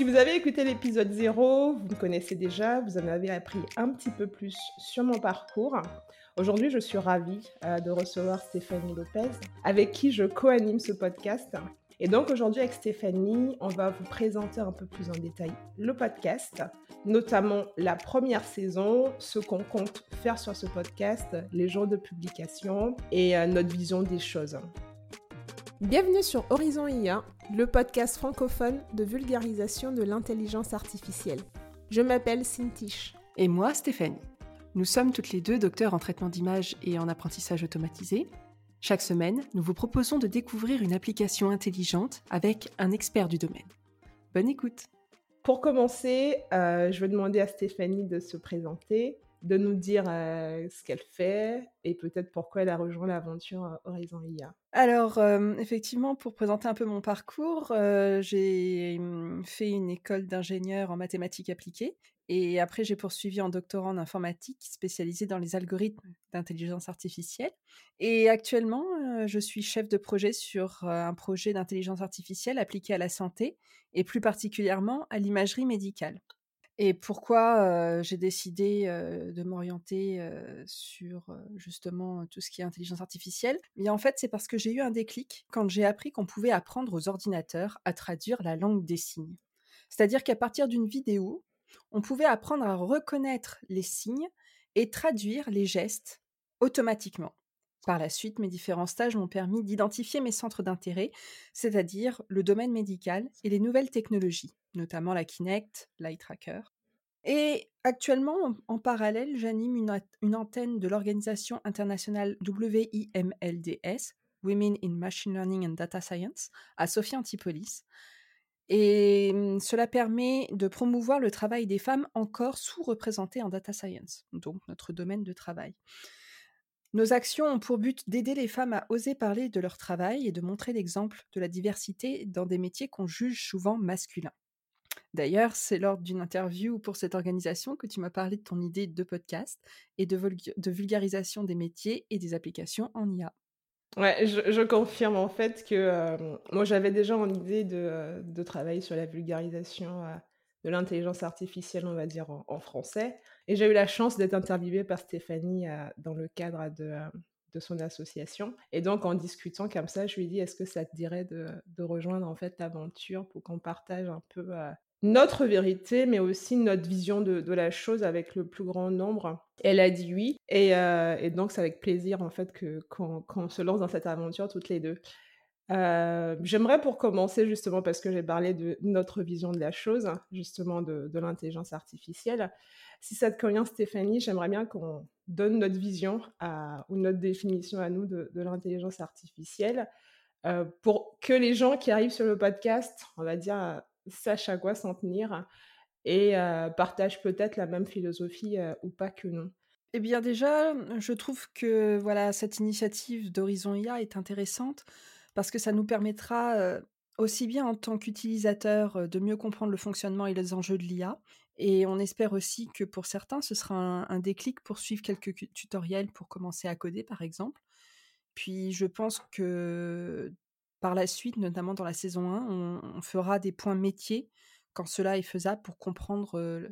Si vous avez écouté l'épisode 0, vous me connaissez déjà, vous en avez appris un petit peu plus sur mon parcours. Aujourd'hui, je suis ravie euh, de recevoir Stéphanie Lopez, avec qui je co-anime ce podcast. Et donc aujourd'hui avec Stéphanie, on va vous présenter un peu plus en détail le podcast, notamment la première saison, ce qu'on compte faire sur ce podcast, les jours de publication et euh, notre vision des choses. Bienvenue sur Horizon IA, le podcast francophone de vulgarisation de l'intelligence artificielle. Je m'appelle Cintiche. Et moi, Stéphanie. Nous sommes toutes les deux docteurs en traitement d'image et en apprentissage automatisé. Chaque semaine, nous vous proposons de découvrir une application intelligente avec un expert du domaine. Bonne écoute Pour commencer, euh, je vais demander à Stéphanie de se présenter, de nous dire ce qu'elle fait et peut-être pourquoi elle a rejoint l'aventure Horizon IA. Alors, effectivement, pour présenter un peu mon parcours, j'ai hum, fait une école d'ingénieur en mathématiques appliquées et après, j'ai poursuivi en doctorant en informatique, spécialisé dans les algorithmes d'intelligence artificielle. Et actuellement, je suis chef de projet sur un projet d'intelligence artificielle appliqué à la santé, et plus particulièrement à l'imagerie médicale. Et pourquoi j'ai décidé de m'orienter sur justement tout ce qui est intelligence artificielle? Mais en fait, c'est parce que j'ai eu un déclic quand j'ai appris qu'on pouvait apprendre aux ordinateurs à traduire la langue des signes. C'est-à-dire qu'à partir d'une vidéo, on pouvait apprendre à reconnaître les signes et traduire les gestes automatiquement. Par la suite, mes différents stages m'ont permis d'identifier mes centres d'intérêt, c'est-à-dire le domaine médical et les nouvelles technologies, notamment la Kinect, l'Eye Tracker. Et actuellement, en parallèle, j'anime une, antenne de l'organisation internationale WIMLDS, Women in Machine Learning and Data Science, à Sophia Antipolis, et mmh, cela permet de promouvoir le travail des femmes encore sous-représentées en data science, donc notre domaine de travail. Nos actions ont pour but d'aider les femmes à oser parler de leur travail et de montrer l'exemple de la diversité dans des métiers qu'on juge souvent masculins. D'ailleurs, c'est lors d'une interview pour cette organisation que tu m'as parlé de ton idée de podcast et de, vulgarisation des métiers et des applications en IA. Ouais, je, confirme en fait que euh, moi j'avais déjà en idée de, euh, de, travailler sur la vulgarisation euh, de l'intelligence artificielle, on va dire en, français. Et j'ai eu la chance d'être interviewée par Stéphanie dans le cadre de, de, son association. Et donc en discutant comme ça, je lui ai dit est-ce que ça te dirait de, rejoindre en fait l'aventure pour qu'on partage un peu notre vérité, mais aussi notre vision de, la chose avec le plus grand nombre? Elle a dit oui, et, euh, et donc c'est avec plaisir en fait que qu'on se lance dans cette aventure toutes les deux. Euh, J'aimerais pour commencer justement parce que j'ai parlé de notre vision de la chose, justement de, l'intelligence artificielle. Si ça te convient, Stéphanie, j'aimerais bien qu'on donne notre vision ou notre définition à nous de, l'intelligence artificielle. Euh, pour que les gens qui arrivent sur le podcast, on va dire, sache à quoi s'en tenir et partage peut-être la même philosophie ou pas que non. Eh bien déjà, je trouve que voilà cette initiative d'Horizon IA est intéressante parce que ça nous permettra aussi bien en tant qu'utilisateur de mieux comprendre le fonctionnement et les enjeux de l'IA. Et on espère aussi que pour certains, ce sera un, déclic pour suivre quelques tutoriels pour commencer à coder, par exemple. Puis je pense que par la suite, notamment dans la saison 1, on, fera des points métiers quand cela est faisable pour comprendre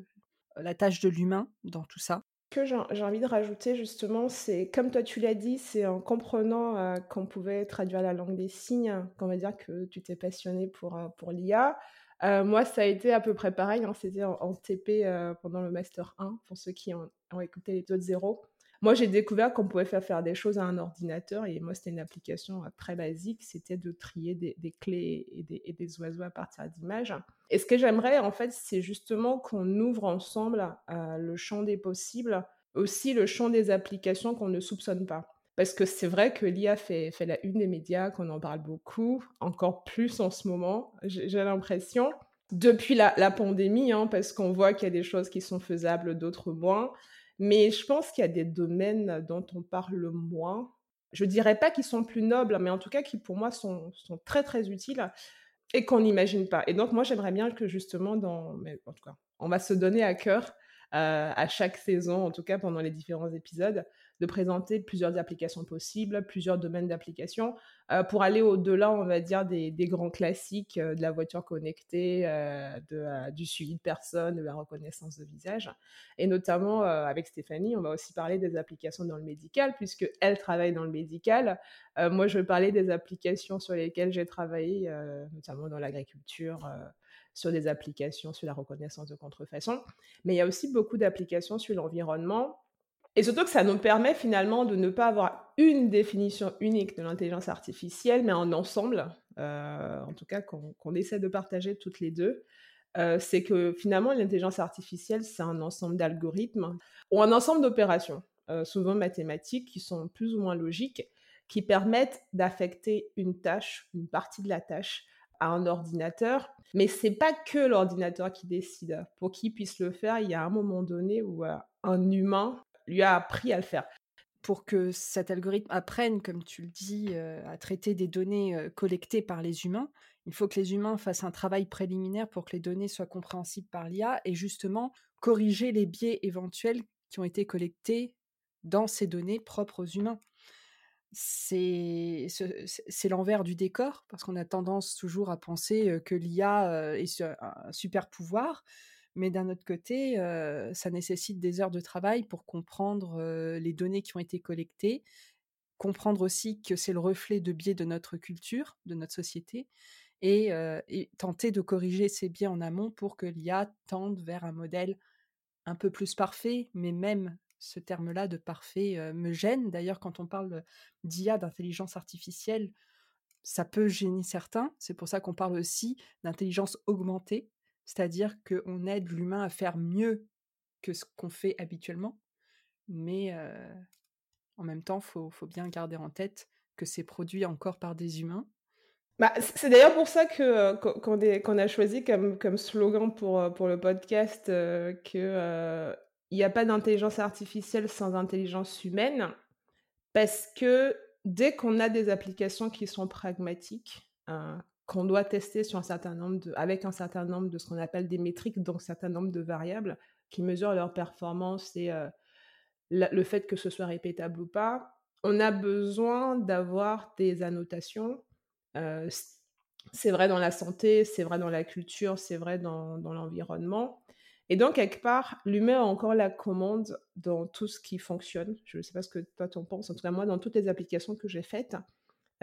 la tâche de l'humain dans tout ça. Que j'ai envie de rajouter justement, c'est comme toi tu l'as dit, c'est en comprenant qu'on pouvait traduire la langue des signes qu'on va dire que tu t'es passionné pour, pour l'IA. moi, ça a été à peu près pareil. Hein, C'était en, TP pendant le Master 1, pour ceux qui ont, ont écouté les autres zéros. Moi, j'ai découvert qu'on pouvait faire faire des choses à un ordinateur et moi, c'était une application euh, très basique, c'était de trier des, clés et des, oiseaux à partir d'images. Et ce que j'aimerais, en fait, c'est justement qu'on ouvre ensemble euh, le champ des possibles, aussi le champ des applications qu'on ne soupçonne pas. Parce que c'est vrai que l'IA fait, la une des médias, qu'on en parle beaucoup, encore plus en ce moment, j'ai l'impression. Depuis la, pandémie, hein, parce qu'on voit qu'il y a des choses qui sont faisables, d'autres moins. Mais je pense qu'il y a des domaines dont on parle moins. Je dirais pas qu'ils sont plus nobles, mais en tout cas qui pour moi sont, sont très très utiles et qu'on n'imagine pas. Et donc moi j'aimerais bien que justement dans, mais en tout cas, on va se donner à cœur euh, à chaque saison, en tout cas pendant les différents épisodes, de présenter plusieurs applications possibles, plusieurs domaines d'application, euh, pour aller au-delà, on va dire, des, grands classiques euh, de la voiture connectée, de, du suivi de personnes, de la reconnaissance de visage. Et notamment, avec Stéphanie, on va aussi parler des applications dans le médical, puisque elle travaille dans le médical. moi, je vais parler des applications sur lesquelles j'ai travaillé, notamment dans l'agriculture sur des applications sur la reconnaissance de contrefaçon, mais il y a aussi beaucoup d'applications sur l'environnement. Et surtout que ça nous permet finalement de ne pas avoir une définition unique de l'intelligence artificielle, mais un ensemble, euh, en tout cas qu'on essaie de partager toutes les deux. Euh, c'est que finalement l'intelligence artificielle, c'est un ensemble d'algorithmes ou un ensemble d'opérations, euh, souvent mathématiques, qui sont plus ou moins logiques, qui permettent d'affecter une tâche, une partie de la tâche, à un ordinateur. Mais c'est pas que l'ordinateur qui décide. Pour qu'il puisse le faire, il y a un moment donné où un humain lui a appris à le faire. Pour que cet algorithme apprenne, comme tu le dis, euh, à traiter des données euh, collectées par les humains, il faut que les humains fassent un travail préliminaire pour que les données soient compréhensibles par l'IA et justement corriger les biais éventuels qui ont été collectés dans ces données propres aux humains c'est l'envers du décor, parce qu'on a tendance toujours à penser que l'IA est un super pouvoir, mais d'un autre côté, ça nécessite des heures de travail pour comprendre les données qui ont été collectées, comprendre aussi que c'est le reflet de biais de notre culture, de notre société, et, et, tenter de corriger ces biais en amont pour que l'IA tende vers un modèle un peu plus parfait, mais même ce terme-là de parfait me gêne. D'ailleurs, quand on parle d'IA, d'intelligence artificielle, ça peut gêner certains. C'est pour ça qu'on parle aussi d'intelligence augmentée, c'est-à-dire qu'on aide l'humain à faire mieux que ce qu'on fait habituellement. Mais en même temps, il faut, bien garder en tête que c'est produit encore par des humains. Bah, c'est d'ailleurs pour ça que qu'on a choisi comme, comme slogan pour, pour le podcast il n'y a pas d'intelligence artificielle sans intelligence humaine, parce que dès qu'on a des applications qui sont pragmatiques, hein, qu'on doit tester sur un certain nombre avec un certain nombre de ce qu'on appelle des métriques, donc un certain nombre de variables qui mesurent leur performance et euh, le fait que ce soit répétable ou pas, on a besoin d'avoir des annotations. Euh, c'est vrai dans la santé, c'est vrai dans la culture, c'est vrai dans, dans l'environnement. Et donc, quelque part, l'humain a encore la commande dans tout ce qui fonctionne. Je ne sais pas ce que toi t'en penses. En tout cas, moi, dans toutes les applications que j'ai faites,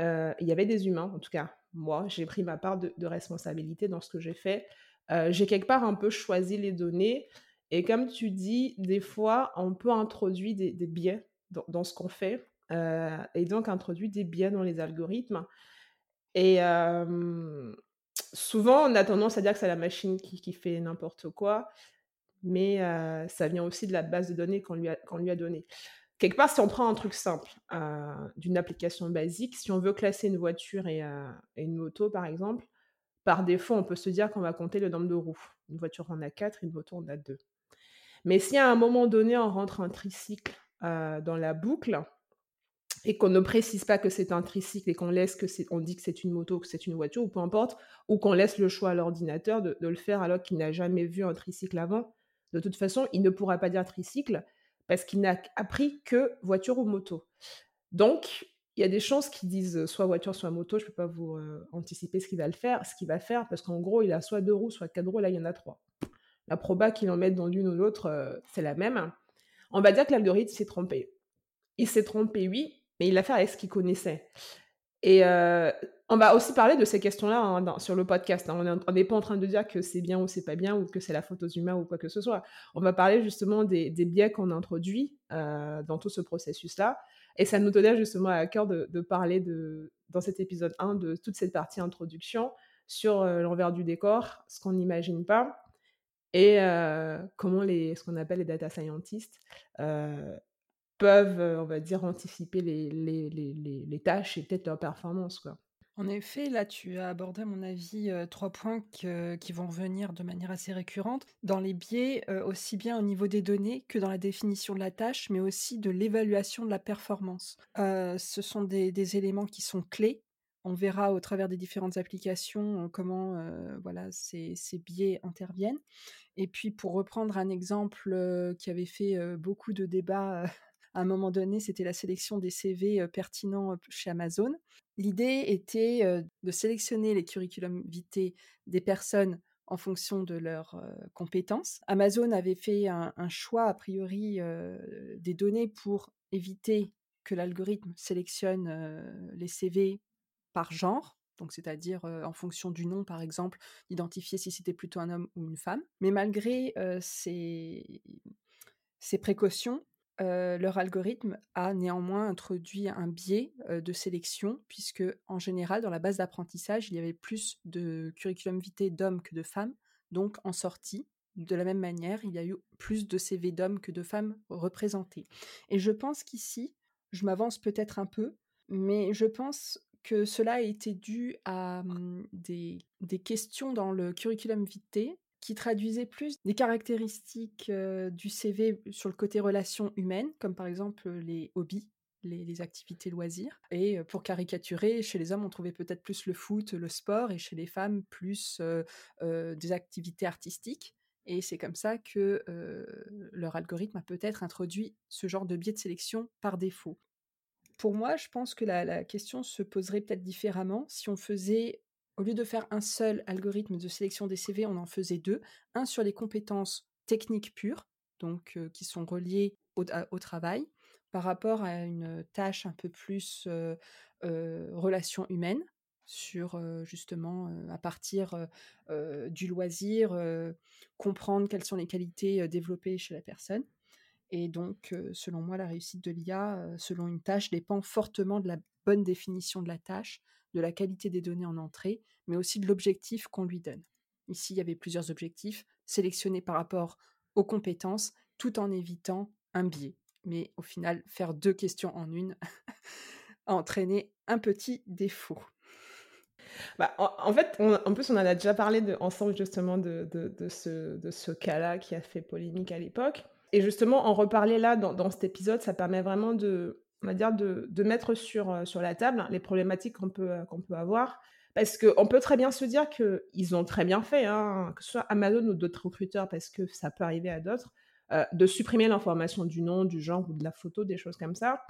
euh, il y avait des humains. En tout cas, moi, j'ai pris ma part de, responsabilité dans ce que j'ai fait. Euh, j'ai quelque part un peu choisi les données. Et comme tu dis, des fois, on peut introduire des, biais dans, ce qu'on fait. Euh, et donc, introduire des biais dans les algorithmes. Et souvent, on a tendance à dire que c'est la machine qui, fait n'importe quoi mais ça vient aussi de la base de données qu'on lui a donnée. Quelque part, si on prend un truc simple d'une application basique, si on veut classer une voiture et, une moto, par exemple, par défaut, on peut se dire qu'on va compter le nombre de roues. Une voiture en a quatre, une moto en a deux. Mais si à un moment donné, on rentre un tricycle dans la boucle, et qu'on ne précise pas que c'est un tricycle et qu'on laisse que on dit que c'est une moto, que c'est une voiture, ou peu importe, ou qu'on laisse le choix à l'ordinateur de le faire alors qu'il n'a jamais vu un tricycle avant, de toute façon, il ne pourra pas dire tricycle parce qu'il n'a appris que voiture ou moto. Donc, il y a des chances qu'il disent soit voiture, soit moto. Je ne peux pas vous anticiper ce qu'il va le faire, ce qu'il va faire, parce qu'en gros, il a soit deux roues, soit quatre roues. Là, il y en a trois. La proba qu'il en mette dans l'une ou l'autre, c'est la même. On va dire que l'algorithme s'est trompé. Il s'est trompé, oui, mais il l'a fait avec ce qu'il connaissait. Et on va aussi parler de ces questions-là hein, sur le podcast. Hein. On n'est pas en train de dire que c'est bien ou c'est pas bien ou que c'est la faute aux humains ou quoi que ce soit. On va parler justement des, biais qu'on introduit euh, dans tout ce processus-là. Et ça nous tenait justement à cœur de, parler de, dans cet épisode 1 de toute cette partie introduction sur euh, l'envers du décor, ce qu'on n'imagine pas et comment les, ce qu'on appelle les data scientists peuvent, on va dire, anticiper les, les, les, les tâches et peut-être leur performance. Quoi. En effet, là, tu as abordé, à mon avis, trois points qui vont revenir de manière assez récurrente. Dans les biais, aussi bien au niveau des données que dans la définition de la tâche, mais aussi de l'évaluation de la performance. ce sont des, éléments qui sont clés. On verra au travers des différentes applications comment voilà, ces, ces, biais interviennent. Et puis, pour reprendre un exemple qui avait fait beaucoup de débats À un moment donné, c'était la sélection des CV pertinents chez Amazon. L'idée était de sélectionner les curriculum vitae des personnes en fonction de leurs compétences. Amazon avait fait un, choix, a priori, des données pour éviter que l'algorithme sélectionne les CV par genre, donc c'est-à-dire en fonction du nom, par exemple, d'identifier si c'était plutôt un homme ou une femme. Mais malgré ces, ces, précautions, leur algorithme a néanmoins introduit un biais de sélection, puisque en général, dans la base d'apprentissage, il y avait plus de curriculum vitae d'hommes que de femmes. Donc en sortie, de la même manière, il y a eu plus de CV d'hommes que de femmes représentés. Et je pense qu'ici, je m'avance peut-être un peu, mais je pense que cela a été dû à mmh, des, questions dans le curriculum vitae qui traduisaient plus des caractéristiques du CV sur le côté relations humaines, comme par exemple les hobbies, les, activités loisirs. Et pour caricaturer, chez les hommes, on trouvait peut-être plus le foot, le sport, et chez les femmes, plus des activités artistiques. Et c'est comme ça que leur algorithme a peut-être introduit ce genre de biais de sélection par défaut. Pour moi, je pense que la, question se poserait peut-être différemment si on faisait, au lieu de faire un seul algorithme de sélection des CV, on en faisait deux. Un sur les compétences techniques pures, donc qui sont reliées au, travail, par rapport à une tâche un peu plus relation humaine, sur justement à partir du loisir, comprendre quelles sont les qualités développées chez la personne. Et donc, selon moi, la réussite de l'IA, selon une tâche, dépend fortement de la bonne définition de la tâche, de la qualité des données en entrée, mais aussi de l'objectif qu'on lui donne. Ici, il y avait plusieurs objectifs sélectionnés par rapport aux compétences, tout en évitant un biais. Mais au final, faire deux questions en une a entraîné un petit défaut. Bah, en, fait, en plus, on en a déjà parlé de, ensemble justement de ce cas-là qui a fait polémique à l'époque. Et justement, en reparler là, dans, cet épisode, ça permet vraiment de, on va dire, de, mettre sur, euh, sur la table les problématiques qu'on peut, euh, avoir. Parce qu'on peut très bien se dire qu'ils ont très bien fait, hein, que ce soit Amazon ou d'autres recruteurs, parce que ça peut arriver à d'autres, euh, de supprimer l'information du nom, du genre ou de la photo, des choses comme ça.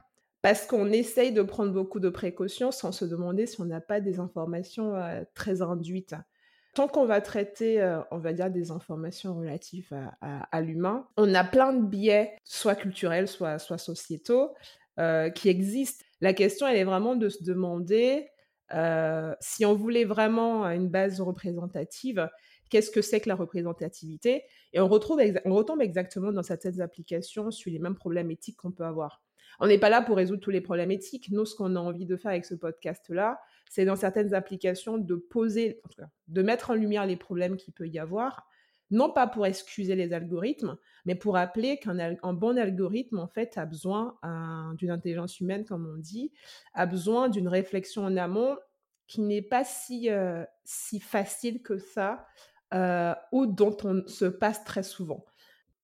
Parce qu'on essaye de prendre beaucoup de précautions sans se demander si on n'a pas des informations très induites. Tant qu'on va traiter, on va dire, des informations relatives à, l'humain, on a plein de biais, soit culturels, soit sociétaux, euh, qui existent. La question, elle est vraiment de se demander euh, si on voulait vraiment une base représentative, qu'est-ce que c'est que la représentativité? Et on, retrouve on retombe exactement dans certaines applications sur les mêmes problèmes éthiques qu'on peut avoir. On n'est pas là pour résoudre tous les problèmes éthiques. Nous, ce qu'on a envie de faire avec ce podcast-là, c'est dans certaines applications de poser, en tout cas, de mettre en lumière les problèmes qu'il peut y avoir, non pas pour excuser les algorithmes, mais pour rappeler qu'un bon algorithme, en fait, a besoin d'une intelligence humaine, comme on dit, a besoin d'une réflexion en amont qui n'est pas si, euh, si facile que ça, euh, ou dont on se passe très souvent.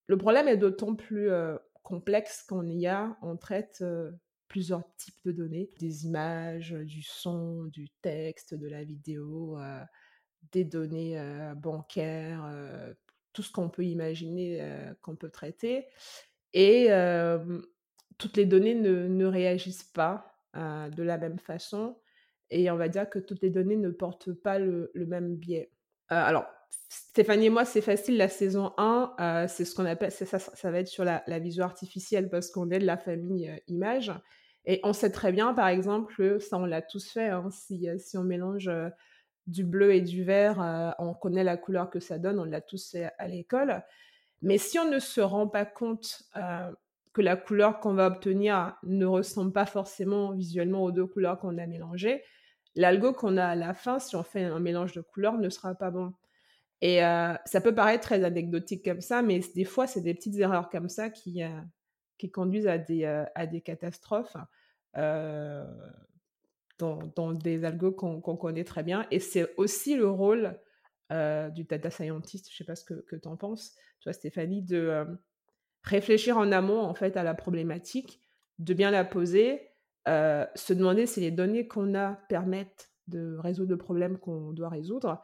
Le problème est d'autant plus euh, complexe qu'en IA, on traite plusieurs types de données, des images, du son, du texte, de la vidéo, des données bancaires, tout ce qu'on peut imaginer qu'on peut traiter. Et toutes les données ne, réagissent pas de la même façon. Et on va dire que toutes les données ne portent pas le, même biais. alors, Stéphanie et moi, c'est facile, la saison 1, c'est ce qu'on appelle, ça, ça, va être sur la, la vision artificielle parce qu'on est de la famille image. Et on sait très bien, par exemple, ça on l'a tous fait, hein, si, si, on mélange du bleu et du vert, on connaît la couleur que ça donne, on l'a tous à l'école. Mais si on ne se rend pas compte que la couleur qu'on va obtenir ne ressemble pas forcément visuellement aux deux couleurs qu'on a mélangées, l'algo qu'on a à la fin, si on fait un mélange de couleurs, ne sera pas bon. Et ça peut paraître très anecdotique comme ça, mais des fois, c'est des petites erreurs comme ça qui, qui conduisent à des, à des catastrophes dans, des algos qu'on connaît très bien. Et c'est aussi le rôle du data scientist, je ne sais pas ce que, tu en penses, toi Stéphanie, de réfléchir en amont en fait à la problématique, de bien la poser, se demander si les données qu'on a permettent de résoudre le problème qu'on doit résoudre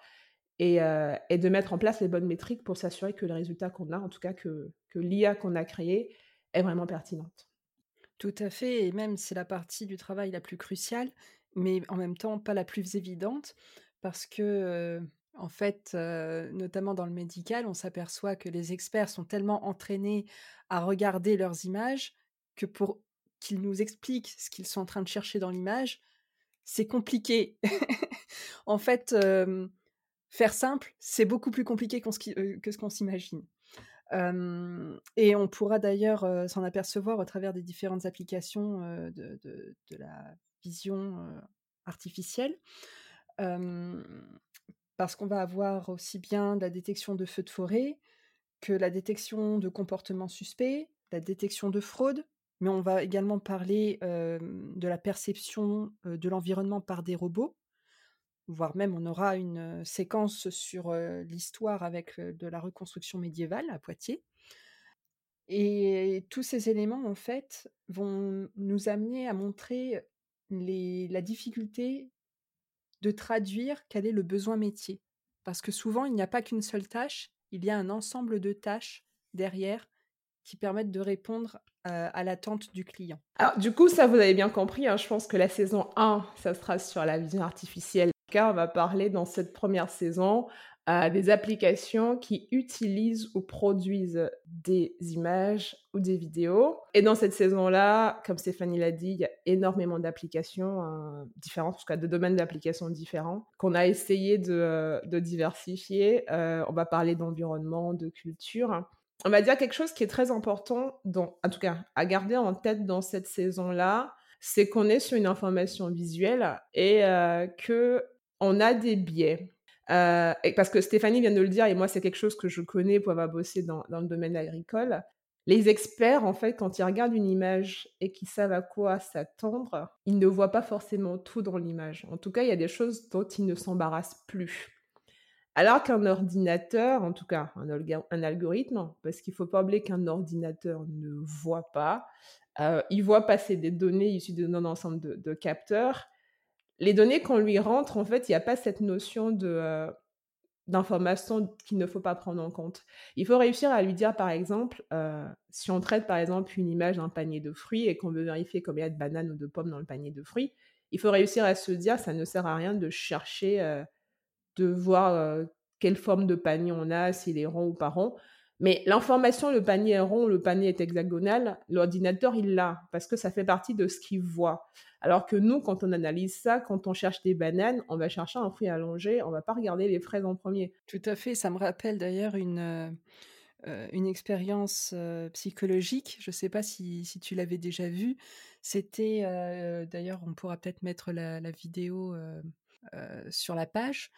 et, de mettre en place les bonnes métriques pour s'assurer que le résultat qu'on a, en tout cas que, que l'IA qu'on a créé, est vraiment pertinente. Tout à fait et même c'est la partie du travail la plus cruciale, mais en même temps pas la plus évidente parce que, heu, en fait, heu, notamment dans le médical, on s'aperçoit que les experts sont tellement entraînés à regarder leurs images que pour qu'ils nous expliquent ce qu'ils sont en train de chercher dans l'image, c'est compliqué. En fait, faire simple, c'est beaucoup plus compliqué que ce qu'on s'imagine. Et on pourra d'ailleurs, s'en apercevoir au travers des différentes applications, de de la artificielle. Parce qu'on va avoir aussi bien la détection de feux de forêt, que la détection de comportements suspects, la détection de fraude, mais on va également parler, de la perception, de l'environnement par des robots, voire même on aura une, séquence sur, l'histoire avec, de la reconstruction médiévale à Poitiers. Et tous ces éléments, en fait, vont nous amener à montrer la difficulté de traduire quel est le besoin métier. Parce que souvent, il n'y a pas qu'une seule tâche, il y a un ensemble de tâches derrière qui permettent de répondre, heu, à l'attente du client. Alors du coup, ça vous avez bien compris, hein, je pense que la saison 1, ça sera sur la vision artificielle. Car on va parler dans cette première saison, heu, des applications qui utilisent ou produisent des images ou des vidéos et dans cette saison-là, comme Stéphanie l'a dit, il y a énormément d'applications, heu, différentes, en tout cas de domaines d'applications différents qu'on a essayé de, de diversifier. Heu, on va parler d'environnement, de culture. On va dire quelque chose qui est très important dans en tout cas, à garder en tête dans cette saison-là, c'est qu'on est sur une information visuelle et heu, qu'on a des biais. Heu et parce que Stéphanie vient de le dire et moi c'est quelque chose que je connais pour avoir bossé dans dans le domaine agricole. Les experts, en fait, quand ils regardent une image et qu'ils savent à quoi s'attendre, ils ne voient pas forcément tout dans l'image. En tout cas, il y a des choses dont ils ne s'embarrassent plus. Alors qu'un ordinateur, en tout cas un algorithme, parce qu'il faut pas oublier qu'un ordinateur ne voit pas, heu, il voit passer des données issues d'un ensemble de capteurs. Les données qu'on lui rentre, en fait, il y a pas cette notion de, heu, d'information qu'il ne faut pas prendre en compte. Il faut réussir à lui dire, par exemple, heu, si on traite, par exemple, une image d'un panier de fruits et qu'on veut vérifier combien il y a de bananes ou de pommes dans le panier de fruits, il faut réussir à se dire: «Ça ne sert à rien de chercher, heu, de voir, quelle forme de panier on a, s'il est rond ou pas rond. Mais l'information, le panier est rond, le panier est hexagonal, l'ordinateur, il l'a, parce que ça fait partie de ce qu'il voit. Alors que nous, quand on analyse ça, quand on cherche des bananes, on va chercher un fruit allongé, on va pas regarder les fraises en premier. Tout à fait, ça me rappelle d'ailleurs une, heu heu, une expérience, heu, psychologique. Je sais pas si si tu l'avais déjà vue. C'était, d'ailleurs, on pourra peut-être mettre la vidéo, sur la page.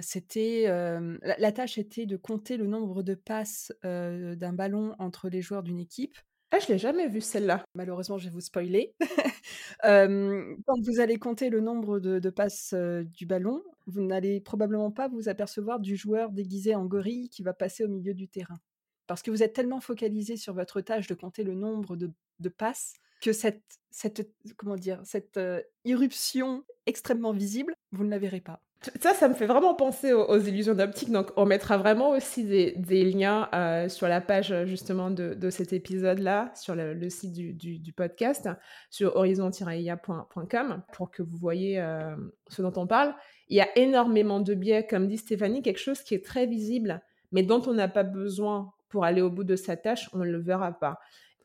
C'était, la la tâche était de compter le nombre de passes, d'un ballon entre les joueurs d'une équipe. Ah, je l'ai jamais vue celle-là. Malheureusement, je vais vous spoiler. Quand vous allez compter le nombre de de passes, du ballon, vous n'allez probablement pas vous apercevoir du joueur déguisé en gorille qui va passer au milieu du terrain. Parce que vous êtes tellement focalisé sur votre tâche de compter le nombre de de passes que cette cette, comment dire? Cette, irruption extrêmement visible, vous ne la verrez pas. Ça, ça me fait vraiment penser aux, illusions d'optique. Donc, on mettra vraiment aussi des, liens euh, sur la page justement de, cet épisode-là, sur le, site du, podcast, sur horizon-ia.com, pour que vous voyez euh, ce dont on parle. Il y a énormément de biais, comme dit Stéphanie, quelque chose qui est très visible, mais dont on n'a pas besoin pour aller au bout de sa tâche, on ne le verra pas.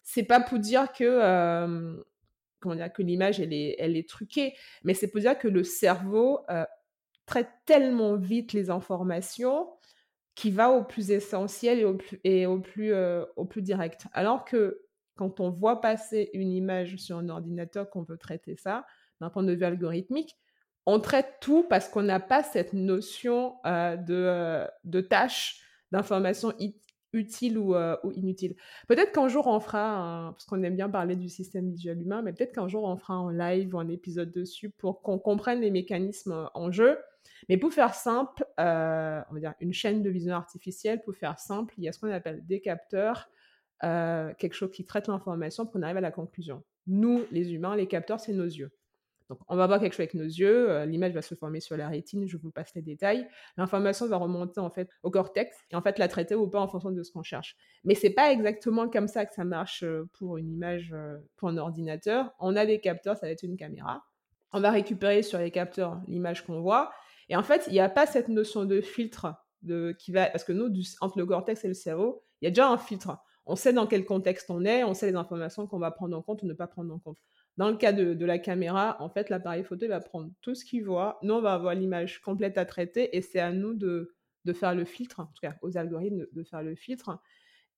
C'est pas pour dire que euh, comment dire que l'image elle est, elle est truquée, mais c'est pour dire que le cerveau euh, traite tellement vite les informations qui va au plus essentiel et au plus, et au plus, euh, au plus direct. Alors que quand on voit passer une image sur un ordinateur qu'on veut traiter ça, d'un point de vue algorithmique, on traite tout parce qu'on n'a pas cette notion euh, de, euh, de tâche, d'information utile ou, euh, inutile. Peut-être qu'un jour on fera, parce qu'on aime bien parler du système visuel humain, mais peut-être qu'un jour on fera un live ou un épisode dessus pour qu'on comprenne les mécanismes en jeu mais pour faire simple, euh, on va dire une chaîne de vision artificielle, pour faire simple, il y a ce qu'on appelle des capteurs, euh, quelque chose qui traite l'information pour qu'on arrive à la conclusion. Nous, les humains, les capteurs, c'est nos yeux. Donc, on va voir quelque chose avec nos yeux, euh, l'image va se former sur la rétine, je vous passe les détails. L'information va remonter en fait au cortex et en fait la traiter ou pas en fonction de ce qu'on cherche. Mais c'est pas exactement comme ça que ça marche pour une image pour un ordinateur. On a des capteurs, ça va être une caméra. On va récupérer sur les capteurs l'image qu'on voit. Et en fait, il n'y a pas cette notion de filtre qui va. Parce que nous, entre le cortex et le cerveau, il y a déjà un filtre. On sait dans quel contexte on est, on sait les informations qu'on va prendre en compte ou ne pas prendre en compte. Dans le cas de, la caméra, en fait, l'appareil photo va prendre tout ce qu'il voit. Nous, on va avoir l'image complète à traiter et c'est à nous de, faire le filtre, en tout cas aux algorithmes de, faire le filtre.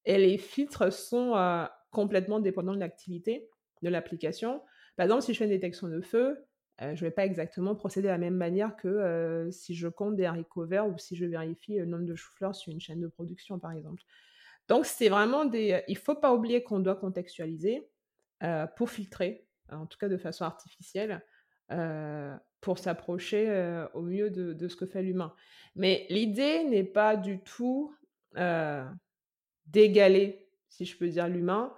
Et les filtres sont euh, complètement dépendants de l'activité de l'application. Par exemple, si je fais une détection de feu, euh, je ne vais pas exactement procéder de la même manière que euh, si je compte des haricots verts ou si je vérifie le nombre de choux-fleurs sur une chaîne de production, par exemple. Donc, c'est vraiment des. Il ne faut pas oublier qu'on doit contextualiser pour filtrer en tout cas de façon artificielle, euh, pour s'approcher euh, au mieux de, ce que fait l'humain. Mais l'idée n'est pas du tout euh, d'égaler, si je peux dire, l'humain.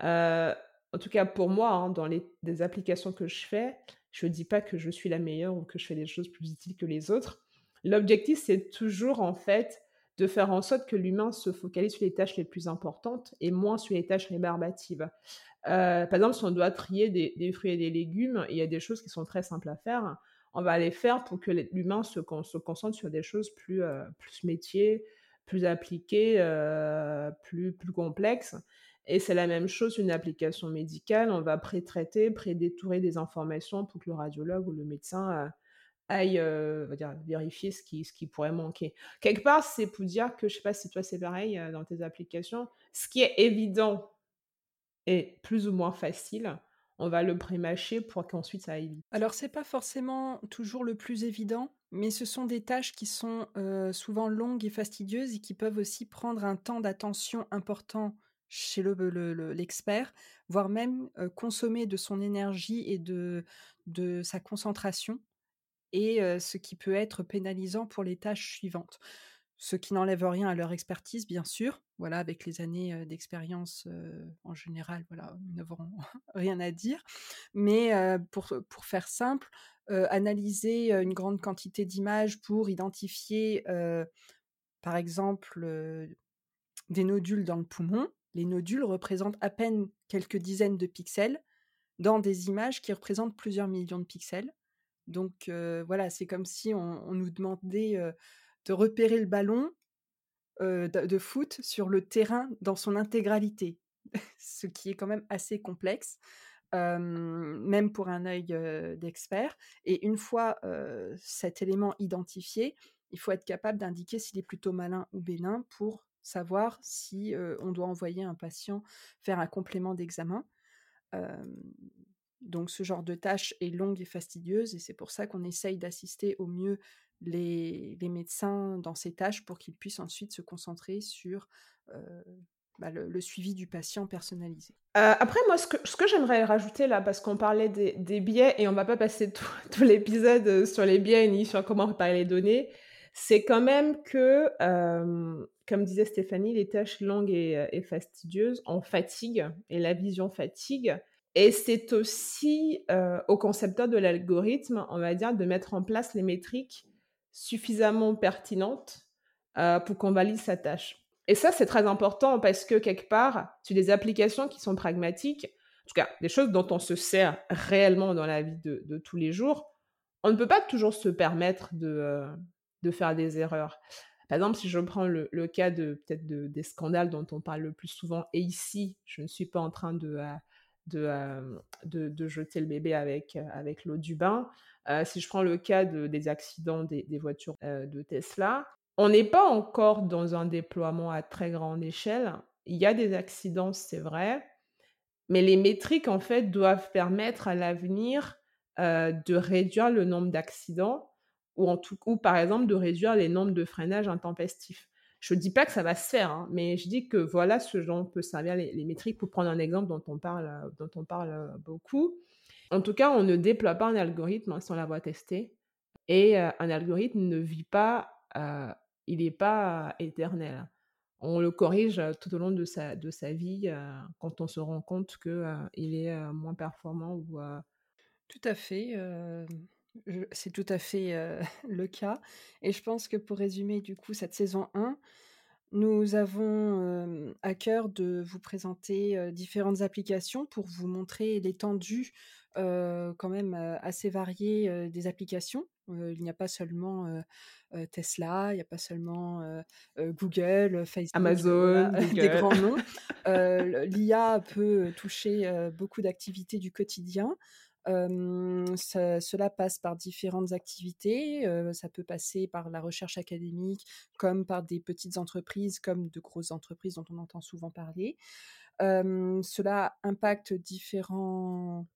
en tout cas, pour moi, hein, dans les des applications que je fais, je ne dis pas que je suis la meilleure ou que je fais des choses plus utiles que les autres. L'objectif, c'est toujours, en fait, de faire en sorte que l'humain se focalise sur les tâches les plus importantes et moins sur les tâches rébarbatives. Euh, par exemple, si on doit trier des, fruits et des légumes, il y a des choses qui sont très simples à faire. On va les faire pour que l'humain se, concentre sur des choses plus, euh, plus métiers, plus appliquées, euh, plus, plus complexes. Et c'est la même chose, une application médicale. On va pré-traiter, pré-détourer des informations pour que le radiologue ou le médecin aille dire, vérifier ce qui, ce qui pourrait manquer. Quelque part, c'est pour dire que, je sais pas si toi c'est pareil dans tes applications, ce qui est évident est plus ou moins facile, on va le prémâcher pour qu'ensuite ça aille vite. Alors c'est pas forcément toujours le plus évident, mais ce sont des tâches qui sont euh, souvent longues et fastidieuses et qui peuvent aussi prendre un temps d'attention important chez l'expert, le, voire même consommer de son énergie et de, sa concentration, et ce qui peut être pénalisant pour les tâches suivantes ce qui n'enlève rien à leur expertise, bien sûr. Voilà, avec les années d'expérience en général, voilà, nous n'avons rien à dire. Mais pour faire simple, analyser une grande quantité d'images pour identifier, par exemple, des nodules dans le poumon. Les nodules représentent à peine quelques dizaines de pixels dans des images qui représentent plusieurs millions de pixels. Donc voilà, c'est comme si on, nous demandait de repérer le ballon de, foot sur le terrain dans son intégralité, ce qui est quand même assez complexe, même pour un œil d'expert. Et une fois cet élément identifié, il faut être capable d'indiquer s'il est plutôt malin ou bénin pour savoir si on doit envoyer un patient faire un complément d'examen. donc ce genre de tâche est longue et fastidieuse et c'est pour ça qu'on essaye d'assister au mieux les, médecins dans ces tâches pour qu'ils puissent ensuite se concentrer sur bah, le, suivi du patient personnalisé. après, moi, ce que, j'aimerais rajouter là, parce qu'on parlait des, biais, et on va pas passer tout, l'épisode sur les biais ni sur comment préparer les données, c'est quand même que, comme disait Stéphanie, les tâches longues et, fastidieuses, on fatigue, et la vision fatigue. Et c'est aussi au concepteur de l'algorithme, on va dire, de mettre en place les métriques suffisamment pertinente euh, pour qu'on valide sa tâche. Et ça, c'est très important parce que quelque part, sur des applications qui sont pragmatiques, en tout cas des choses dont on se sert réellement dans la vie de, tous les jours, on ne peut pas toujours se permettre de, de faire des erreurs. Par exemple, si je prends le, cas de peut-être de, des scandales dont on parle le plus souvent, et ici, je ne suis pas en train de, euh, de, de, de, jeter le bébé avec, avec l'eau du bain, euh, si je prends le cas des accidents des, voitures euh, de Tesla, on n'est pas encore dans un déploiement à très grande échelle. Il y a des accidents, c'est vrai, mais les métriques, en fait, doivent permettre à l'avenir euh, de réduire le nombre d'accidents ou, en tout, ou, par exemple, de réduire les nombres de freinages intempestifs. Je ne dis pas que ça va se faire, hein, mais je dis que voilà ce dont peut servir les, les, métriques pour prendre un exemple dont on parle, dont on parle beaucoup. En tout cas, on ne déploie pas un algorithme sans l'avoir testé. Et euh, un algorithme ne vit pas, euh, il n'est pas éternel. On le corrige tout au long de sa, de sa vie euh, quand on se rend compte qu'il est moins performant ou Tout à fait, c'est tout à fait, heu, le cas et je pense que pour résumer du coup cette saison 1, nous avons, hem, à cœur de vous présenter, heu, différentes applications pour vous montrer l'étendue, quand même, assez variée, des applications. Il n'y a pas seulement, Tesla, il n'y a pas seulement, Google, Facebook, voilà, Amazon, des grands noms. L'IA peut toucher, beaucoup d'activités du quotidien. Cela passe par différentes activités, ça peut passer par la recherche académique, comme par des petites entreprises, comme de grosses entreprises dont on entend souvent parler. Cela impacte différents,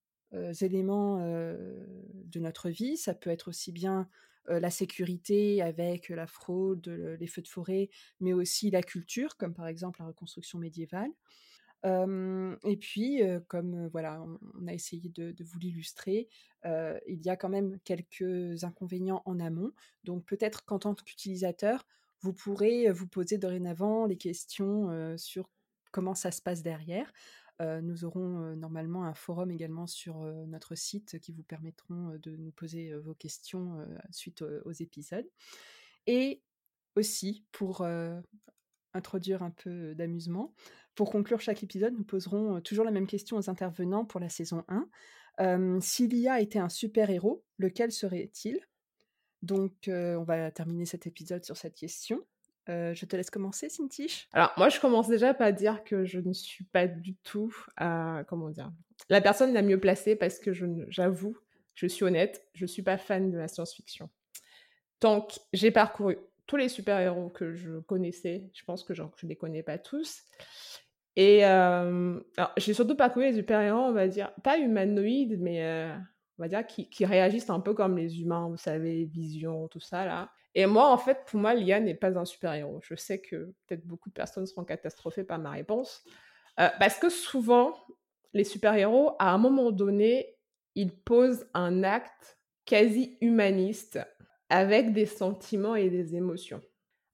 éléments, de notre vie. Ça peut être aussi bien, la sécurité avec la fraude, le les feux de forêt, mais aussi la culture, comme par exemple la reconstruction médiévale. Et puis, comme, voilà, on a essayé de vous l'illustrer, il y a quand même quelques inconvénients en amont. Donc peut-être qu'en tant qu'utilisateur, vous pourrez, vous poser dorénavant les questions, sur comment ça se passe derrière. Nous aurons, normalement un forum également sur, notre site qui vous permettront, de nous poser, vos questions, suite, aux épisodes et aussi pour, introduire un peu d'amusement, pour conclure chaque épisode, nous poserons, heu, toujours la même question aux intervenants pour la saison 1. Hem, si l'IA était un super héros, lequel serait-il? Donc heu, on va terminer cet épisode sur cette question. Heu, je te laisse commencer, Cintiche. Alors moi, je commence déjà par dire que je ne suis pas du tout, comment dire? La personne la mieux placée parce que je ne j'avoue, je suis honnête, je suis pas fan de la science-fiction. Donc j'ai parcouru tous les super-héros que je connaissais, je pense que je les connais pas tous et alors j'ai surtout parcouru les super-héros, on va dire, pas humanoïdes, mais heu, on va dire qui qui réagissent un peu comme les humains, vous savez, Vision, tout ça là et moi, en fait, pour moi, l'IA n'est pas un super-héros. Je sais que peut-être beaucoup de personnes seront catastrophées par ma réponse, heu, parce que souvent, les super-héros, à un moment donné, ils posent un acte quasi humaniste avec des sentiments et des émotions.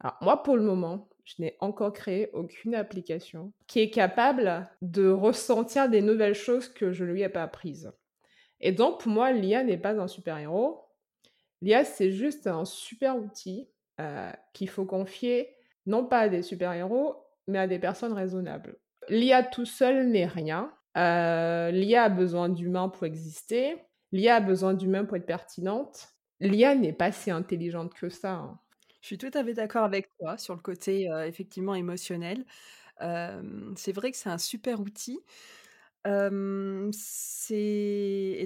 Alors moi, pour le moment, je n'ai encore créé aucune application qui est capable de ressentir des nouvelles choses que je ne lui ai pas apprises. Et donc, pour moi, l'IA n'est pas un super-héros. L'IA, c'est juste un super outil euh, qu'il faut confier non pas à des super-héros, mais à des personnes raisonnables. L'IA tout seul n'est rien. Euh, L'IA a besoin d'humains pour exister. L'IA a besoin d'humains pour être pertinente. L'IA n'est pas si intelligente que ça. hein. Je suis tout à fait d'accord avec toi sur le côté, effectivement émotionnel. C'est vrai que c'est un super outil. Et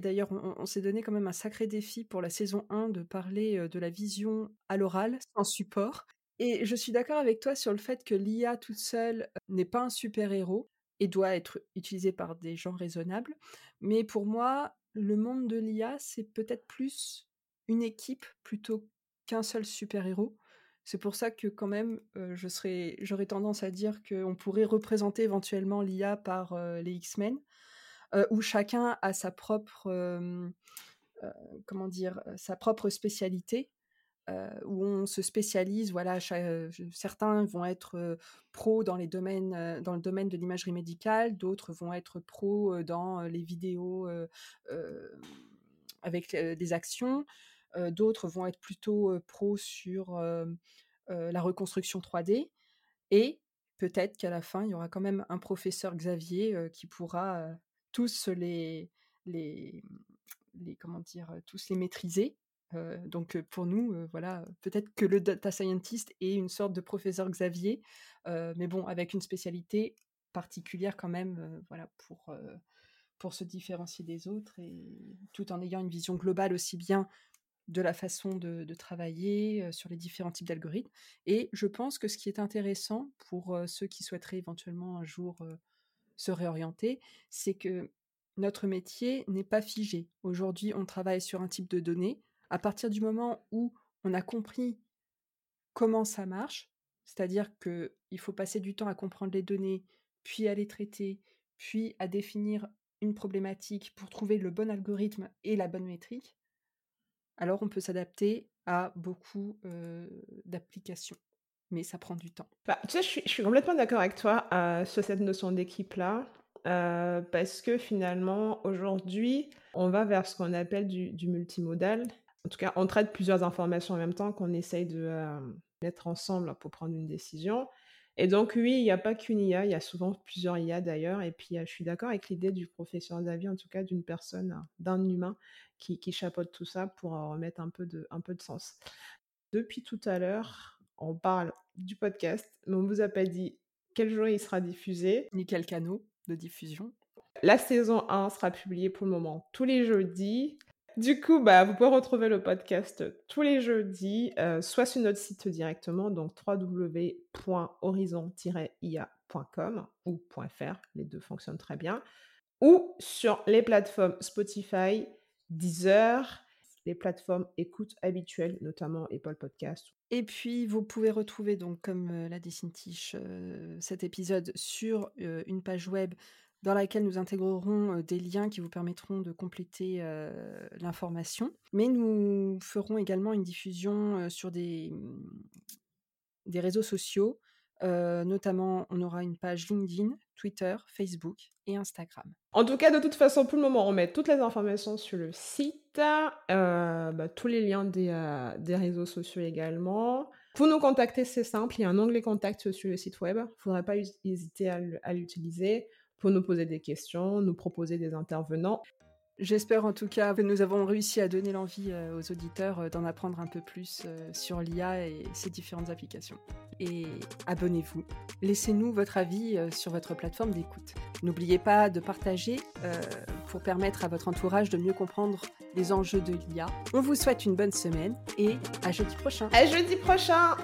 d'ailleurs on s'est donné quand même un sacré défi pour la saison 1 de parler, de la vision à l'oral, sans support et je suis d'accord avec toi sur le fait que l'IA toute seule, n'est pas un super héros et doit être utilisée par des gens raisonnables. Mais pour moi, le monde de l'IA, c'est peut-être plus une équipe plutôt qu'un seul super héros. C'est pour ça que quand même, serais j'aurais tendance à dire qu'on pourrait représenter éventuellement l'IA par, heu, les X-Men, heu, où chacun a sa propre, comment dire? Sa propre spécialité, où on se spécialise, voilà, certains vont être, pros dans dans le domaine de l'imagerie médicale, d'autres vont être pros, dans, les vidéos, avec, des actions, d'autres vont être plutôt, heu, pros sur, heu, la reconstruction 3D et peut-être qu'à la fin, il y aura quand même un professeur Xavier, qui pourra, tous les les, comment dire? Tous les maîtriser. Donc pour nous, voilà, peut-être que le data scientist est une sorte de professeur Xavier, mais bon, avec une spécialité particulière quand même, voilà, pour, pour se différencier des autres et tout en ayant une vision globale aussi bien de la façon de, travailler sur les différents types d'algorithmes. Et je pense que ce qui est intéressant pour ceux qui souhaiteraient éventuellement un jour se réorienter, c'est que notre métier n'est pas figé. Aujourd'hui, on travaille sur un type de données. À partir du moment où on a compris comment ça marche, c'est-à-dire qu'il faut passer du temps à comprendre les données, puis à les traiter, puis à définir une problématique pour trouver le bon algorithme et la bonne métrique, alors on peut s'adapter à beaucoup, d'applications, mais ça prend du temps. Bah, tu sais, je suis, complètement d'accord avec toi sur cette notion d'équipe-là. parce que finalement, aujourd'hui, on va vers ce qu'on appelle du, multimodal. En tout cas, on traite plusieurs informations en même temps qu'on essaye de mettre ensemble pour prendre une décision. Et donc, oui, il n'y a pas qu'une IA, il y a souvent plusieurs IA d'ailleurs. Et puis, je suis d'accord avec l'idée du professeur d'avis, en tout cas d'une personne, d'un humain qui, qui, chapeaute tout ça pour remettre un peu de, un peu de sens. Depuis tout à l'heure, on parle du podcast, mais on ne vous a pas dit quel jour il sera diffusé. Ni quel canal de diffusion. La saison 1 sera publiée pour le moment tous les jeudis. Du coup, bah, vous pouvez retrouver le podcast tous les jeudis, euh, soit sur notre site directement, donc www.horizon-ia.com ou .fr, les deux fonctionnent très bien, ou sur les plateformes Spotify, Deezer, les plateformes écoute habituelles, notamment Apple Podcast. Et puis, vous pouvez retrouver, donc, comme euh, l'a dit Cintiche, euh, cet épisode sur une page web dans laquelle nous intégrerons des liens qui vous permettront de compléter l'information. Mais nous ferons également une diffusion sur des, mmh, des réseaux sociaux. notamment, on aura une page LinkedIn, Twitter, Facebook et Instagram. En tout cas, de toute façon, pour le moment, on met toutes les informations sur le site, bah, tous les liens des, des, réseaux sociaux également. Pour nous contacter, c'est simple, il y a un onglet contact sur le site web. Il ne faudrait pas hésiter à l'utiliser pour nous poser des questions, nous proposer des intervenants. J'espère en tout cas que nous avons réussi à donner l'envie euh, aux auditeurs euh, d'en apprendre un peu plus euh, sur l'IA et ses différentes applications. Et abonnez-vous. Laissez-nous votre avis sur votre plateforme d'écoute. N'oubliez pas de partager pour permettre à votre entourage de mieux comprendre les enjeux de l'IA. On vous souhaite une bonne semaine et à jeudi prochain. À jeudi prochain